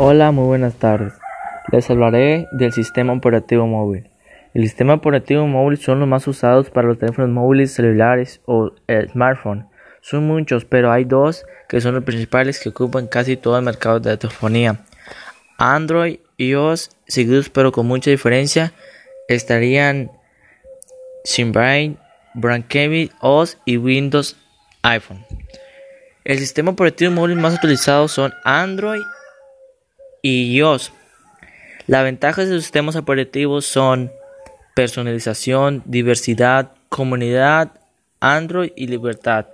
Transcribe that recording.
Hola, muy buenas tardes. Les hablaré del sistema operativo móvil. El sistema operativo móvil son los más usados para los teléfonos móviles celulares o smartphones. Son muchos, pero hay dos que son los principales que ocupan casi todo el mercado de telefonía. Android, iOS, seguidos pero con mucha diferencia, estarían Symbian, Brankevich OS y Windows iPhone. El sistema operativo móvil más utilizado son Android y iOS. Las ventajas de los sistemas operativos son personalización, diversidad, comunidad, Android y libertad.